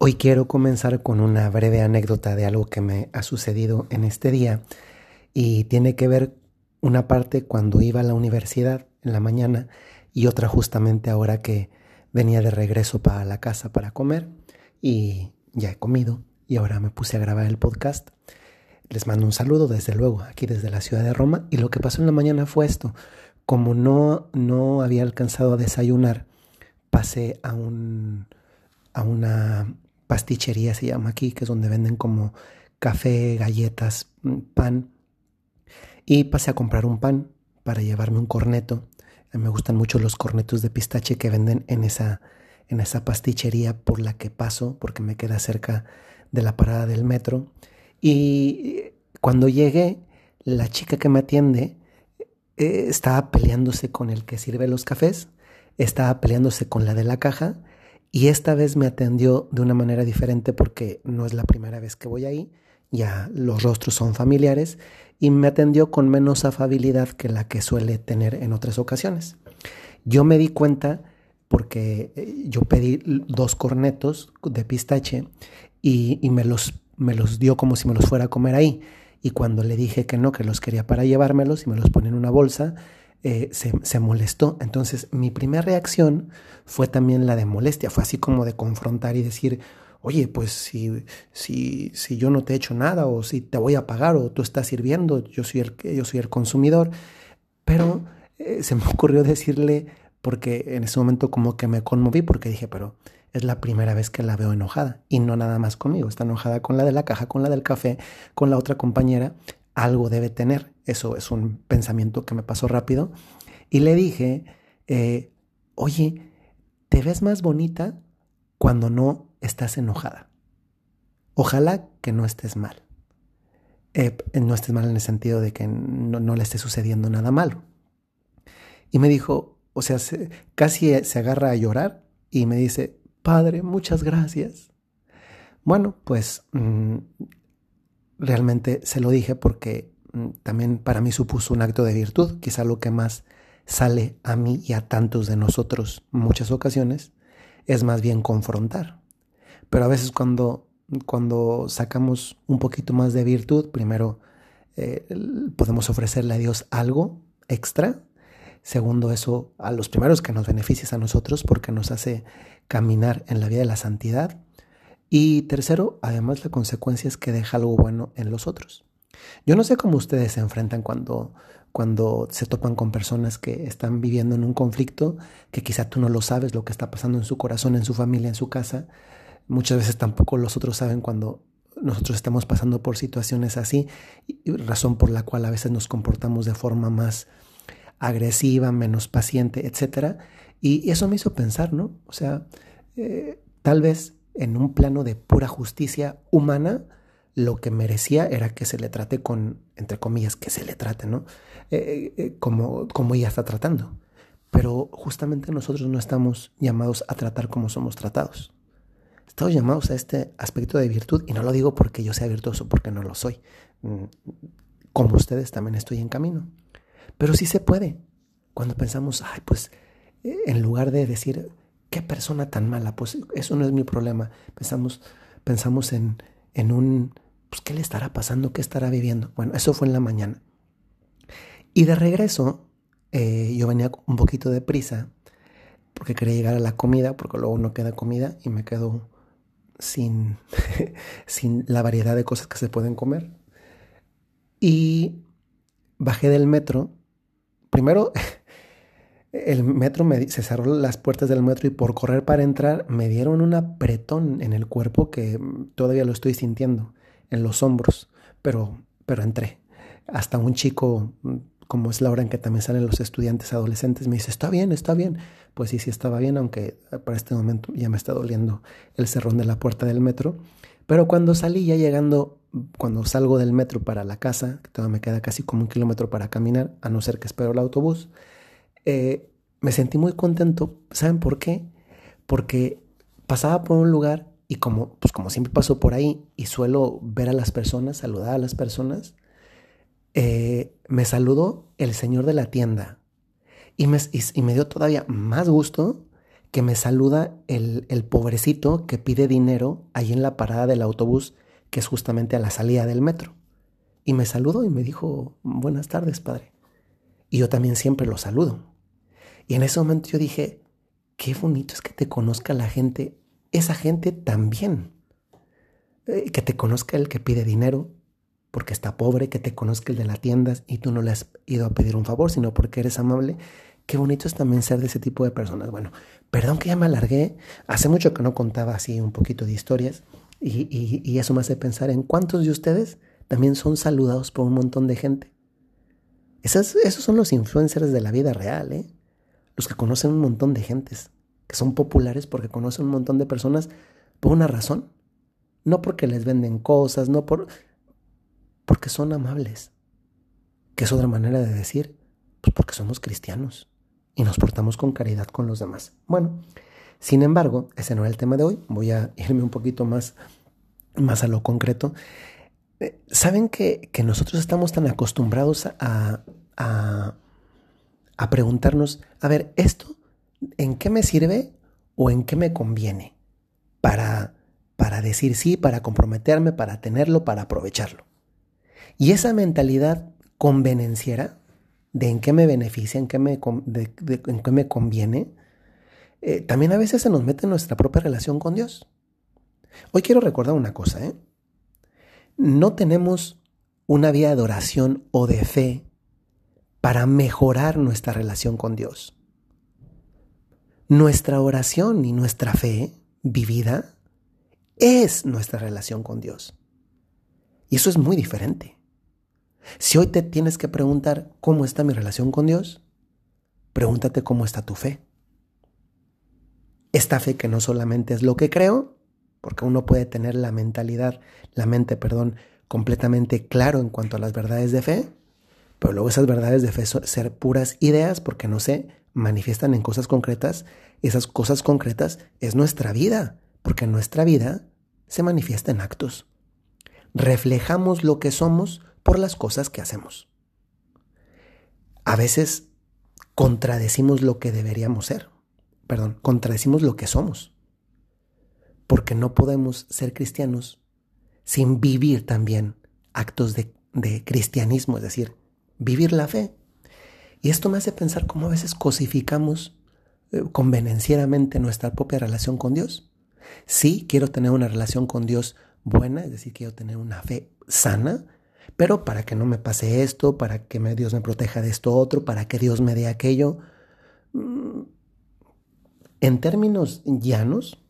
Hoy quiero comenzar con una breve anécdota de algo que me ha sucedido en este día y tiene que ver una parte cuando iba a la universidad en la mañana y otra justamente ahora que venía de regreso para la casa para comer y ya he comido y ahora me puse a grabar el podcast. Les mando un saludo desde luego aquí desde la ciudad de Roma y lo que pasó en la mañana fue esto. Como no, no había alcanzado a desayunar, pasé a un a una pastichería se llama aquí, que es donde venden como café, galletas, mm, pan. Y pasé a comprar un pan para llevarme un corneto. Me gustan mucho los cornetos de pistache que venden en esa, en esa pastichería por la que paso, porque me queda cerca de la parada del metro. Y cuando llegué, la chica que me atiende eh, estaba peleándose con el que sirve los cafés, estaba peleándose con la de la caja y esta vez me atendió de una manera diferente porque no es la primera vez que voy ahí, ya los rostros son familiares y me atendió con menos afabilidad que la que suele tener en otras ocasiones. Yo me di cuenta porque eh, yo pedí dos cornetos de pistache y, me, los, me los dio como si me los fuera a comer ahí. Y cuando le dije que no, que los quería para llevármelos y me los pone en una bolsa, eh, se, molestó. Entonces mi primera reacción fue también la de molestia, fue así como de confrontar y decir, oye, pues si, si, si yo no te he hecho nada o si te voy a pagar o tú estás sirviendo, yo soy el, yo soy el consumidor. Pero eh, se me ocurrió decirle, porque en ese momento como que me conmoví, porque dije, pero es la primera vez que la veo enojada y no nada más conmigo, está enojada con la de la caja, con la del café, con la otra compañera algo debe tener. Eso es un pensamiento que me pasó rápido. Y le dije, eh, oye, te ves más bonita cuando no estás enojada. Ojalá que no estés mal. Eh, no estés mal en el sentido de que no, le esté sucediendo nada malo. Y me dijo, o sea, casi se agarra a llorar y me dice, Padre, muchas gracias. Bueno, pues mm, realmente se lo dije porque también para mí supuso un acto de virtud, quizá lo que más sale a mí y a tantos de nosotros muchas ocasiones es más bien confrontar. Pero a veces cuando, cuando sacamos un poquito más de virtud, primero eh, podemos ofrecerle a Dios algo extra. Segundo, eso a los primeros que nos beneficia a nosotros porque nos hace caminar en la vida de la santidad. Y tercero, además la consecuencia es que deja algo bueno en los otros. Yo no sé cómo ustedes se enfrentan cuando, cuando se topan con personas que están viviendo en un conflicto, que quizá tú no lo sabes, lo que está pasando en su corazón, en su familia, en su casa. Muchas veces tampoco los otros saben cuando nosotros estamos pasando por situaciones así, razón por la cual a veces nos comportamos de forma más agresiva, menos paciente, etc. Y eso me hizo pensar, ¿no? O sea, eh, tal vez en un plano de pura justicia humana, lo que merecía era que se le trate con, entre comillas, que se le trate, ¿no? Eh, eh, como, como ella está tratando. Pero justamente nosotros no estamos llamados a tratar como somos tratados. Estamos llamados a este aspecto de virtud, y no lo digo porque yo sea virtuoso, porque no lo soy. Mm, como ustedes también estoy en camino. Pero sí se puede. Cuando pensamos, ay, pues, eh, en lugar de decir, qué persona tan mala, pues eso no es mi problema. Pensamos, pensamos en, en un, pues, ¿qué le estará pasando? ¿Qué estará viviendo? Bueno, eso fue en la mañana. Y de regreso, eh, yo venía un poquito de prisa, porque quería llegar a la comida, porque luego no queda comida y me quedo sin, sin la variedad de cosas que se pueden comer. Y bajé del metro. Primero el metro me, se cerró las puertas del metro y por correr para entrar me dieron un apretón en el cuerpo que todavía lo estoy sintiendo en los hombros, pero, pero entré. Hasta un chico, como es la hora en que también salen los estudiantes adolescentes, me dice, está bien, está bien. Pues sí, sí estaba bien, aunque para este momento ya me está doliendo el cerrón de la puerta del metro. Pero cuando salí ya llegando, cuando salgo del metro para la casa, que todavía me queda casi como un kilómetro para caminar, a no ser que espero el autobús, eh, me sentí muy contento. ¿Saben por qué? Porque pasaba por un lugar y como, pues como siempre paso por ahí y suelo ver a las personas, saludar a las personas, eh, me saludó el señor de la tienda y me, y me dio todavía más gusto que me saluda el, el pobrecito que pide dinero ahí en la parada del autobús, que es justamente a la salida del metro. Y me saludó y me dijo, buenas tardes, padre. Y yo también siempre lo saludo. Y en ese momento yo dije, qué bonito es que te conozca la gente, esa gente también. Eh, que te conozca el que pide dinero porque está pobre, que te conozca el de la tienda y tú no le has ido a pedir un favor, sino porque eres amable. Qué bonito es también ser de ese tipo de personas. Bueno, perdón que ya me alargué. Hace mucho que no contaba así un poquito de historias y, y eso me hace pensar en cuántos de ustedes también son saludados por un montón de gente. Esos, esos son los influencers de la vida real, ¿eh? Los que conocen un montón de gentes, que son populares porque conocen un montón de personas por una razón. No porque les venden cosas, no por... porque son amables. Que es otra manera de decir, pues porque somos cristianos y nos portamos con caridad con los demás. Bueno, sin embargo, ese no era el tema de hoy. Voy a irme un poquito más, más a lo concreto. Eh, Saben que, que nosotros estamos tan acostumbrados a, a, a preguntarnos, a ver, ¿esto en qué me sirve o en qué me conviene para, para decir sí, para comprometerme, para tenerlo, para aprovecharlo? Y esa mentalidad convenenciera de en qué me beneficia, en qué me, en qué me conviene, eh, también a veces se nos mete en nuestra propia relación con Dios. Hoy quiero recordar una cosa, ¿eh? no tenemos una vía de oración o de fe para mejorar nuestra relación con Dios. Nuestra oración y nuestra fe vivida es nuestra relación con Dios. Y eso es muy diferente. Si hoy te tienes que preguntar cómo está mi relación con Dios, pregúntate cómo está tu fe. Esta fe que no solamente es lo que creo, porque uno puede tener la mentalidad, la mente, perdón, completamente claro en cuanto a las verdades de fe, pero luego esas verdades de fe ser puras ideas porque no se manifiestan en cosas concretas. Esas cosas concretas es nuestra vida, porque nuestra vida se manifiesta en actos. Reflejamos lo que somos por las cosas que hacemos. A veces contradecimos lo que deberíamos ser. Perdón, contradecimos lo que somos porque no podemos ser cristianos sin vivir también actos de, cristianismo, es decir, vivir la fe. Y esto me hace pensar cómo a veces cosificamos eh, convenencieramente nuestra propia relación con Dios. Sí, quiero tener una relación con Dios buena, es decir, quiero tener una fe sana, pero para que no me pase esto, para que Dios me proteja de esto otro, para que Dios me dé aquello. Mm, en términos llanos,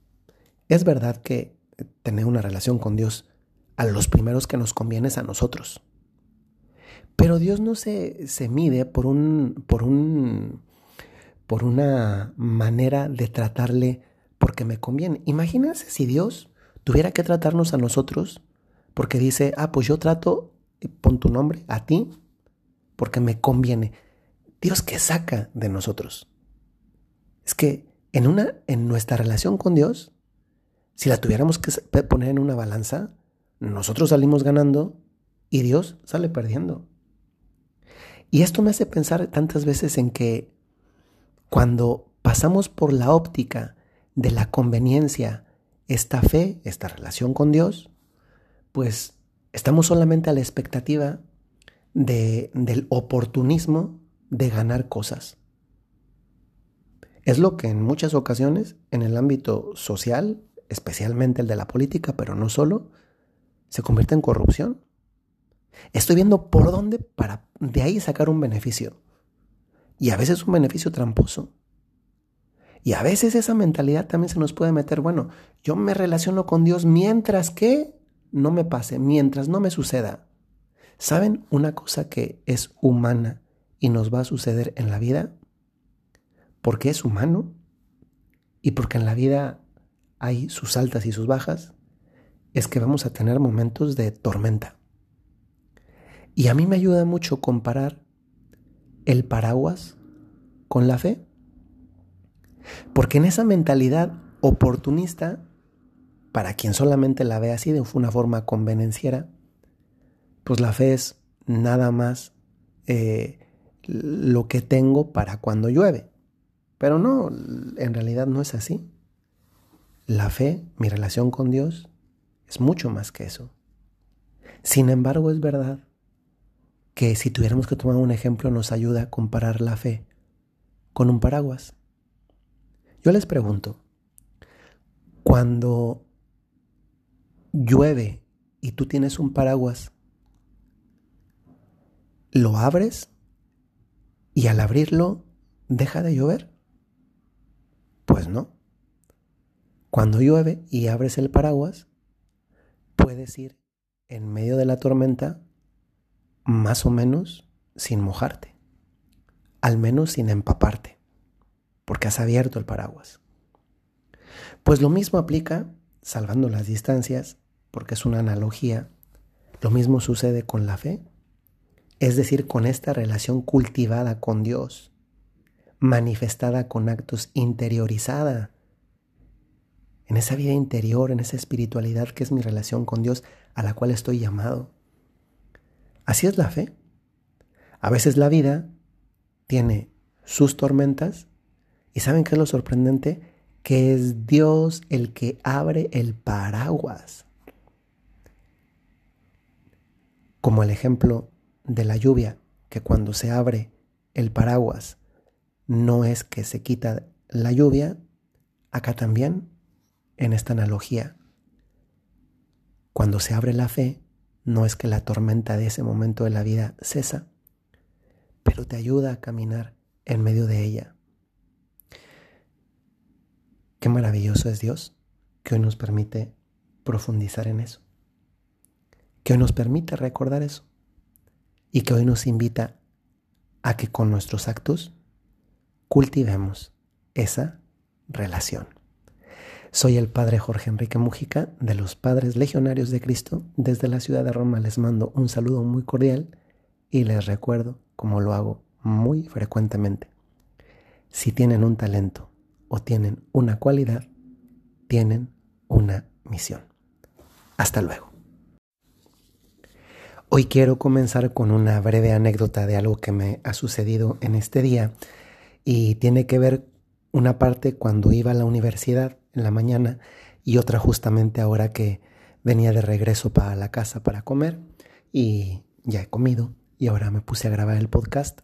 es verdad que tener una relación con Dios a los primeros que nos conviene es a nosotros. Pero Dios no se, se mide por un, por un, por una manera de tratarle porque me conviene. Imagínense si Dios tuviera que tratarnos a nosotros porque dice, ah, pues yo trato, pon tu nombre, a ti, porque me conviene. Dios, ¿qué saca de nosotros? Es que en, una, en nuestra relación con Dios, si la tuviéramos que poner en una balanza, nosotros salimos ganando y Dios sale perdiendo. Y esto me hace pensar tantas veces en que cuando pasamos por la óptica de la conveniencia, esta fe, esta relación con Dios, pues estamos solamente a la expectativa de, del oportunismo de ganar cosas. Es lo que en muchas ocasiones en el ámbito social especialmente el de la política, pero no solo, se convierte en corrupción. Estoy viendo por dónde para de ahí sacar un beneficio. Y a veces un beneficio tramposo. Y a veces esa mentalidad también se nos puede meter, bueno, yo me relaciono con Dios mientras que no me pase, mientras no me suceda. ¿Saben una cosa que es humana y nos va a suceder en la vida? Porque es humano y porque en la vida hay sus altas y sus bajas, es que vamos a tener momentos de tormenta. Y a mí me ayuda mucho comparar el paraguas con la fe. Porque en esa mentalidad oportunista, para quien solamente la ve así de una forma convenenciera, pues la fe es nada más eh, lo que tengo para cuando llueve. Pero no, en realidad no es así. La fe, mi relación con Dios, es mucho más que eso. Sin embargo, es verdad que si tuviéramos que tomar un ejemplo nos ayuda a comparar la fe con un paraguas. Yo les pregunto, cuando llueve y tú tienes un paraguas, ¿lo abres y al abrirlo deja de llover? Pues no. Cuando llueve y abres el paraguas, puedes ir en medio de la tormenta más o menos sin mojarte, al menos sin empaparte, porque has abierto el paraguas. Pues lo mismo aplica, salvando las distancias, porque es una analogía, lo mismo sucede con la fe, es decir, con esta relación cultivada con Dios, manifestada con actos interiorizada, en esa vida interior, en esa espiritualidad que es mi relación con Dios, a la cual estoy llamado. Así es la fe. A veces la vida tiene sus tormentas y ¿saben qué es lo sorprendente? Que es Dios el que abre el paraguas. Como el ejemplo de la lluvia, que cuando se abre el paraguas no es que se quita la lluvia, acá también, en esta analogía, cuando se abre la fe, no es que la tormenta de ese momento de la vida cesa, pero te ayuda a caminar en medio de ella. Qué maravilloso es Dios que hoy nos permite profundizar en eso, que hoy nos permite recordar eso y que hoy nos invita a que con nuestros actos cultivemos esa relación. Soy el Padre Jorge Enrique Mujica de los Padres Legionarios de Cristo. Desde la ciudad de Roma les mando un saludo muy cordial y les recuerdo, como lo hago muy frecuentemente, si tienen un talento o tienen una cualidad, tienen una misión. Hasta luego. Hoy quiero comenzar con una breve anécdota de algo que me ha sucedido en este día y tiene que ver una parte cuando iba a la universidad en la mañana y otra justamente ahora que venía de regreso para la casa para comer y ya he comido y ahora me puse a grabar el podcast.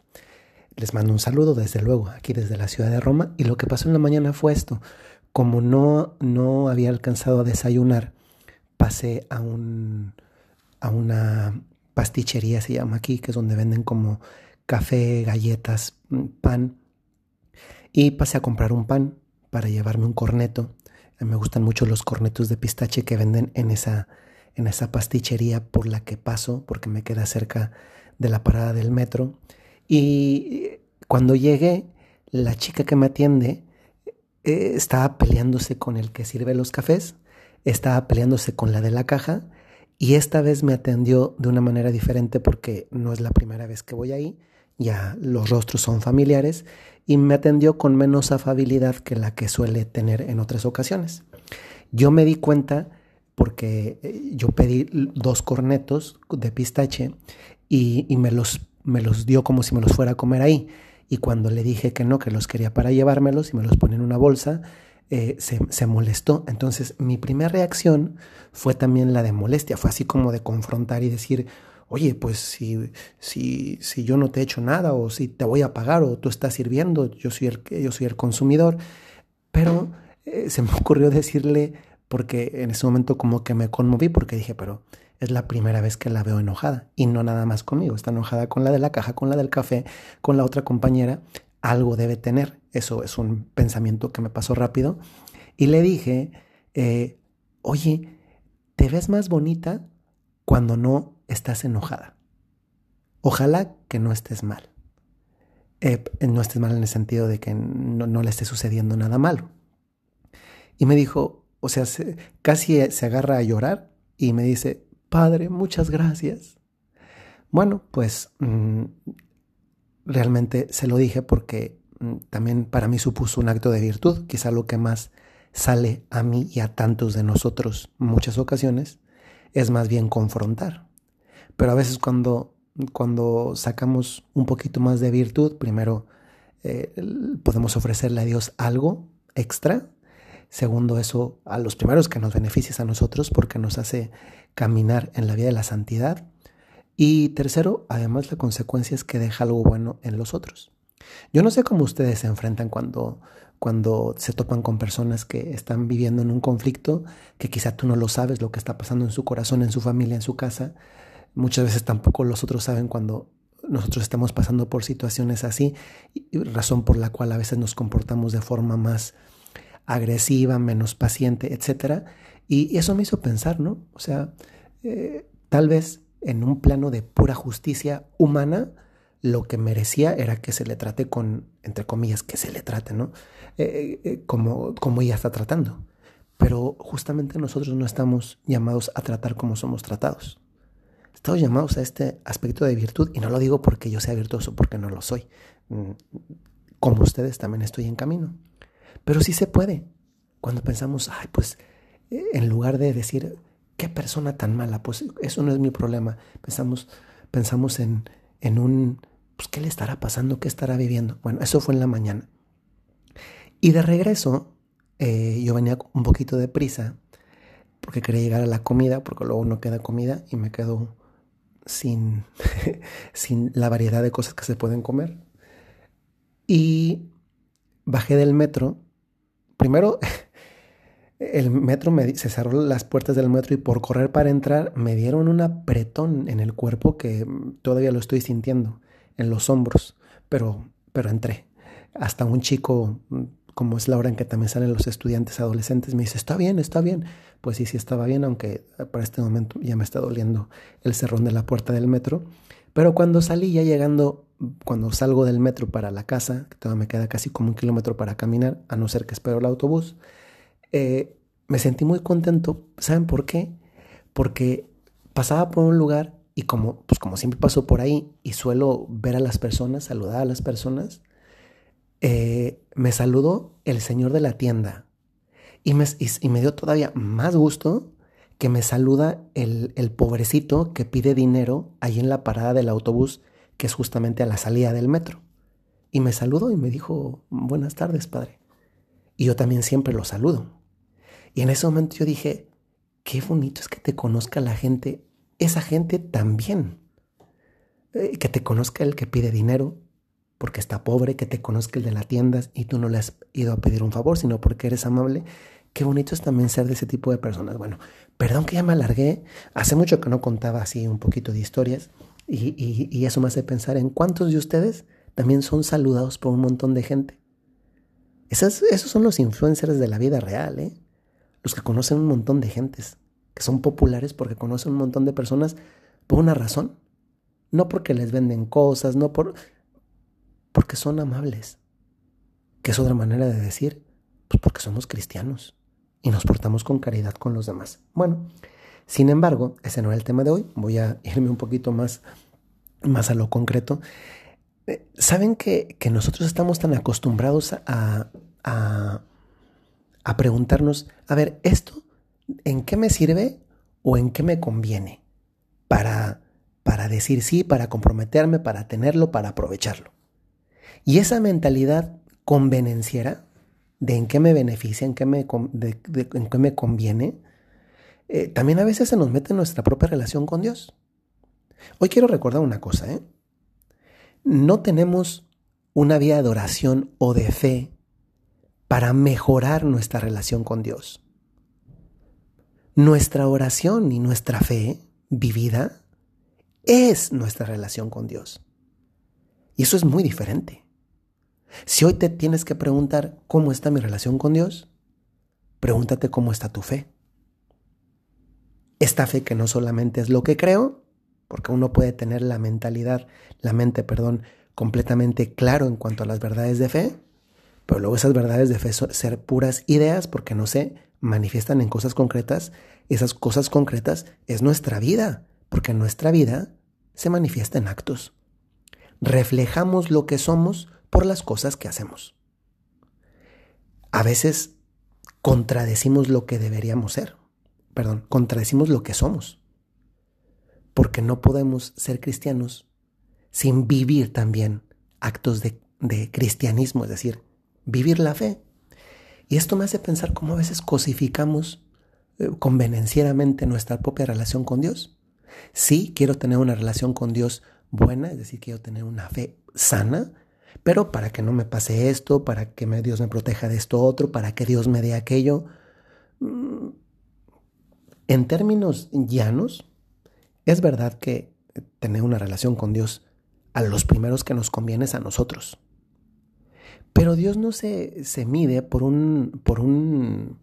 Les mando un saludo desde luego aquí desde la ciudad de Roma y lo que pasó en la mañana fue esto. Como no, no había alcanzado a desayunar, pasé a, un, a una pastichería, se llama aquí, que es donde venden como café, galletas, pan y pasé a comprar un pan para llevarme un corneto. Me gustan mucho los cornetos de pistache que venden en esa, en esa pastichería por la que paso, porque me queda cerca de la parada del metro. Y cuando llegué, la chica que me atiende eh, estaba peleándose con el que sirve los cafés, estaba peleándose con la de la caja y esta vez me atendió de una manera diferente porque no es la primera vez que voy ahí, ya los rostros son familiares y me atendió con menos afabilidad que la que suele tener en otras ocasiones. Yo me di cuenta porque eh, yo pedí dos cornetos de pistache y, me, los, me los dio como si me los fuera a comer ahí. Y cuando le dije que no, que los quería para llevármelos y me los pone en una bolsa, eh, se, se, molestó. Entonces mi primera reacción fue también la de molestia, fue así como de confrontar y decir, oye, pues si, si, si yo no te he hecho nada o si te voy a pagar o tú estás sirviendo, yo soy el, yo soy el consumidor. Pero eh, se me ocurrió decirle, porque en ese momento como que me conmoví, porque dije, pero es la primera vez que la veo enojada y no nada más conmigo, está enojada con la de la caja, con la del café, con la otra compañera, algo debe tener. Eso es un pensamiento que me pasó rápido. Y le dije, eh, oye, ¿te ves más bonita cuando no estás enojada. Ojalá que no estés mal. Eh, no estés mal en el sentido de que no, le esté sucediendo nada malo. Y me dijo, o sea, casi se agarra a llorar y me dice, Padre, muchas gracias. Bueno, pues mm, realmente se lo dije porque mm, también para mí supuso un acto de virtud, quizá lo que más sale a mí y a tantos de nosotros muchas ocasiones es más bien confrontar. Pero a veces cuando, cuando sacamos un poquito más de virtud, primero eh, podemos ofrecerle a Dios algo extra. Segundo, eso a los primeros que nos beneficia a nosotros porque nos hace caminar en la vida de la santidad. Y tercero, además la consecuencia es que deja algo bueno en los otros. Yo no sé cómo ustedes se enfrentan cuando, cuando se topan con personas que están viviendo en un conflicto, que quizá tú no lo sabes, lo que está pasando en su corazón, en su familia, en su casa. Muchas veces tampoco los otros saben cuando nosotros estamos pasando por situaciones así, razón por la cual a veces nos comportamos de forma más agresiva, menos paciente, etc. Y eso me hizo pensar, ¿no? O sea, eh, tal vez en un plano de pura justicia humana, lo que merecía era que se le trate con, entre comillas, que se le trate, ¿no? Eh, eh, como, como ella está tratando. Pero justamente nosotros no estamos llamados a tratar como somos tratados. Estamos llamados a este aspecto de virtud y no lo digo porque yo sea virtuoso, porque no lo soy. Mm, como ustedes también estoy en camino. Pero sí se puede. Cuando pensamos, ay, pues eh, en lugar de decir, qué persona tan mala, pues eso no es mi problema. Pensamos, pensamos en, en un, pues, ¿qué le estará pasando? ¿Qué estará viviendo? Bueno, eso fue en la mañana. Y de regreso, eh, yo venía un poquito de prisa porque quería llegar a la comida, porque luego no queda comida y me quedo sin, sin la variedad de cosas que se pueden comer. Y bajé del metro. Primero, el metro me, se cerró las puertas del metro y por correr para entrar me dieron un apretón en el cuerpo que todavía lo estoy sintiendo en los hombros, pero, pero entré. Hasta un chico, como es la hora en que también salen los estudiantes adolescentes, me dice, está bien, está bien. Pues sí, sí estaba bien, aunque para este momento ya me está doliendo el cerrón de la puerta del metro. Pero cuando salí ya llegando, cuando salgo del metro para la casa, que todavía me queda casi como un kilómetro para caminar, a no ser que espero el autobús, eh, me sentí muy contento. ¿Saben por qué? Porque pasaba por un lugar y como, pues como siempre paso por ahí y suelo ver a las personas, saludar a las personas, eh, me saludó el señor de la tienda y me, y, me, dio todavía más gusto que me saluda el, el, pobrecito que pide dinero ahí en la parada del autobús, que es justamente a la salida del metro. Y me saludó y me dijo, buenas tardes, padre. Y yo también siempre lo saludo. Y en ese momento yo dije, qué bonito es que te conozca la gente esa gente también. Eh, que te conozca el que pide dinero porque está pobre, que te conozca el de la tienda y tú no le has ido a pedir un favor, sino porque eres amable. Qué bonito es también ser de ese tipo de personas. Bueno, perdón que ya me alargué. Hace mucho que no contaba así un poquito de historias y, y eso me hace pensar en cuántos de ustedes también son saludados por un montón de gente. Esos, esos son los influencers de la vida real, ¿eh? Los que conocen un montón de gentes que son populares porque conocen un montón de personas por una razón. No porque les venden cosas, no por... porque son amables. Que es otra manera de decir, pues porque somos cristianos y nos portamos con caridad con los demás. Bueno, sin embargo, ese no era el tema de hoy. Voy a irme un poquito más, más a lo concreto. Eh, Saben que, que nosotros estamos tan acostumbrados a, a, a preguntarnos, a ver, esto ¿en qué me sirve o en qué me conviene para, para decir sí, para comprometerme, para tenerlo, para aprovecharlo? Y esa mentalidad convenenciera de en qué me beneficia, en qué me, en qué me conviene, eh, también a veces se nos mete en nuestra propia relación con Dios. Hoy quiero recordar una cosa, ¿eh? No tenemos una vía de oración o de fe para mejorar nuestra relación con Dios. Nuestra oración y nuestra fe vivida es nuestra relación con Dios. Y eso es muy diferente. Si hoy te tienes que preguntar cómo está mi relación con Dios, pregúntate cómo está tu fe. Esta fe que no solamente es lo que creo, porque uno puede tener la mentalidad, la mente, perdón, completamente claro en cuanto a las verdades de fe, pero luego esas verdades de fe son ser puras ideas porque no sé manifiestan en cosas concretas, esas cosas concretas es nuestra vida, porque nuestra vida se manifiesta en actos. Reflejamos lo que somos por las cosas que hacemos. A veces contradecimos lo que deberíamos ser, perdón, contradecimos lo que somos, porque no podemos ser cristianos sin vivir también actos de, de cristianismo, es decir, vivir la fe. Y esto me hace pensar cómo a veces cosificamos eh, convenencieramente nuestra propia relación con Dios. Sí, quiero tener una relación con Dios buena, es decir, quiero tener una fe sana, pero para que no me pase esto, para que Dios me proteja de esto otro, para que Dios me dé aquello. Mm, en términos llanos, es verdad que tener una relación con Dios a los primeros que nos conviene es a nosotros. Pero Dios no se, se mide por un, por un,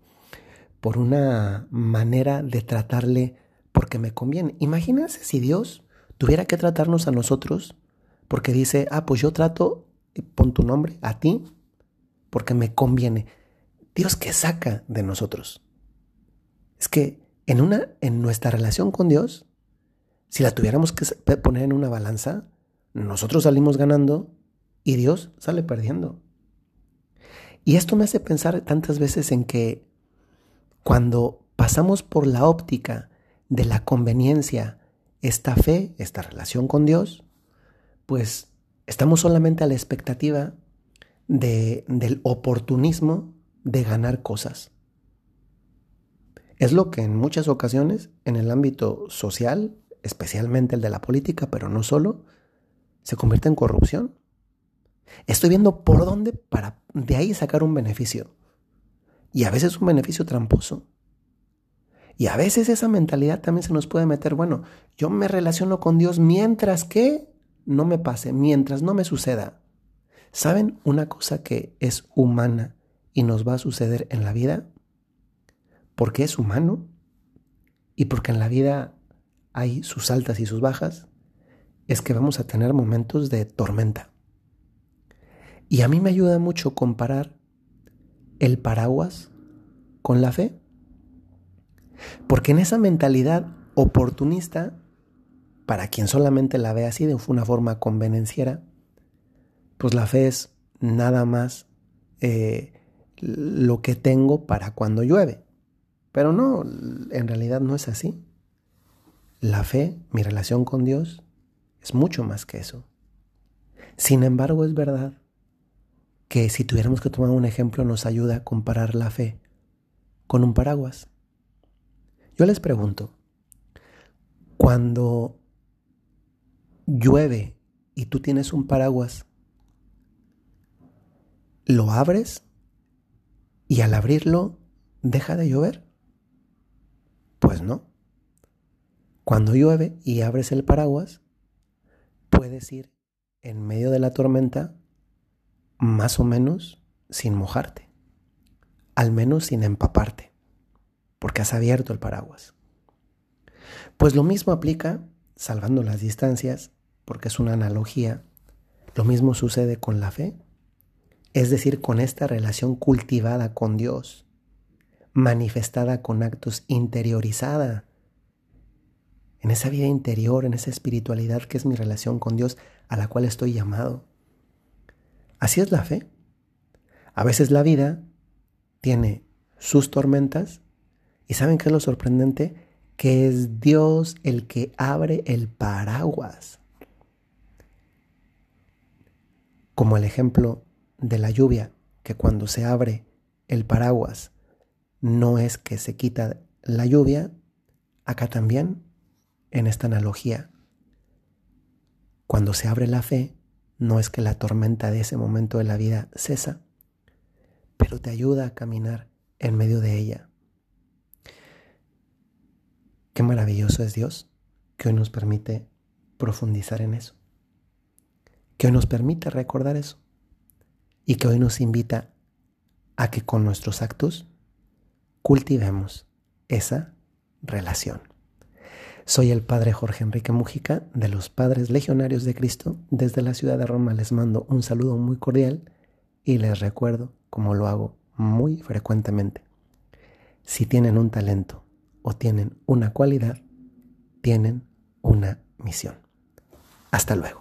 por una manera de tratarle porque me conviene. Imagínense si Dios tuviera que tratarnos a nosotros porque dice, ah, pues yo trato, pon tu nombre, a ti, porque me conviene. Dios que saca de nosotros. Es que en, una, en nuestra relación con Dios, si la tuviéramos que poner en una balanza, nosotros salimos ganando y Dios sale perdiendo. Y esto me hace pensar tantas veces en que cuando pasamos por la óptica de la conveniencia, esta fe, esta relación con Dios, pues estamos solamente a la expectativa de, del oportunismo de ganar cosas. Es lo que en muchas ocasiones en el ámbito social especialmente el de la política, pero no solo, se convierte en corrupción. Estoy viendo por dónde para de ahí sacar un beneficio. Y a veces un beneficio tramposo. Y a veces esa mentalidad también se nos puede meter, bueno, yo me relaciono con Dios mientras que no me pase, mientras no me suceda. ¿Saben una cosa que es humana y nos va a suceder en la vida? Porque es humano y porque en la vida hay sus altas y sus bajas, es que vamos a tener momentos de tormenta. Y a mí me ayuda mucho comparar el paraguas con la fe. Porque en esa mentalidad oportunista, para quien solamente la ve así de una forma convenenciera, pues la fe es nada más eh, lo que tengo para cuando llueve. Pero no, en realidad no es así. La fe, mi relación con Dios, es mucho más que eso. Sin embargo, es verdad que si tuviéramos que tomar un ejemplo nos ayuda a comparar la fe con un paraguas. Yo les pregunto, cuando llueve y tú tienes un paraguas, ¿lo abres y al abrirlo deja de llover? Pues no. Cuando llueve y abres el paraguas, puedes ir en medio de la tormenta más o menos sin mojarte, al menos sin empaparte, porque has abierto el paraguas. Pues lo mismo aplica, salvando las distancias, porque es una analogía, lo mismo sucede con la fe, es decir, con esta relación cultivada con Dios, manifestada con actos interiorizada en esa vida interior, en esa espiritualidad que es mi relación con Dios a la cual estoy llamado. Así es la fe. A veces la vida tiene sus tormentas y ¿saben qué es lo sorprendente? Que es Dios el que abre el paraguas. Como el ejemplo de la lluvia, que cuando se abre el paraguas no es que se quita la lluvia, acá también en esta analogía. Cuando se abre la fe, no es que la tormenta de ese momento de la vida cesa, pero te ayuda a caminar en medio de ella. Qué maravilloso es Dios que hoy nos permite profundizar en eso, que hoy nos permite recordar eso y que hoy nos invita a que con nuestros actos cultivemos esa relación. Soy el Padre Jorge Enrique Mujica de los Padres Legionarios de Cristo. Desde la ciudad de Roma les mando un saludo muy cordial y les recuerdo, como lo hago muy frecuentemente, si tienen un talento o tienen una cualidad, tienen una misión. Hasta luego.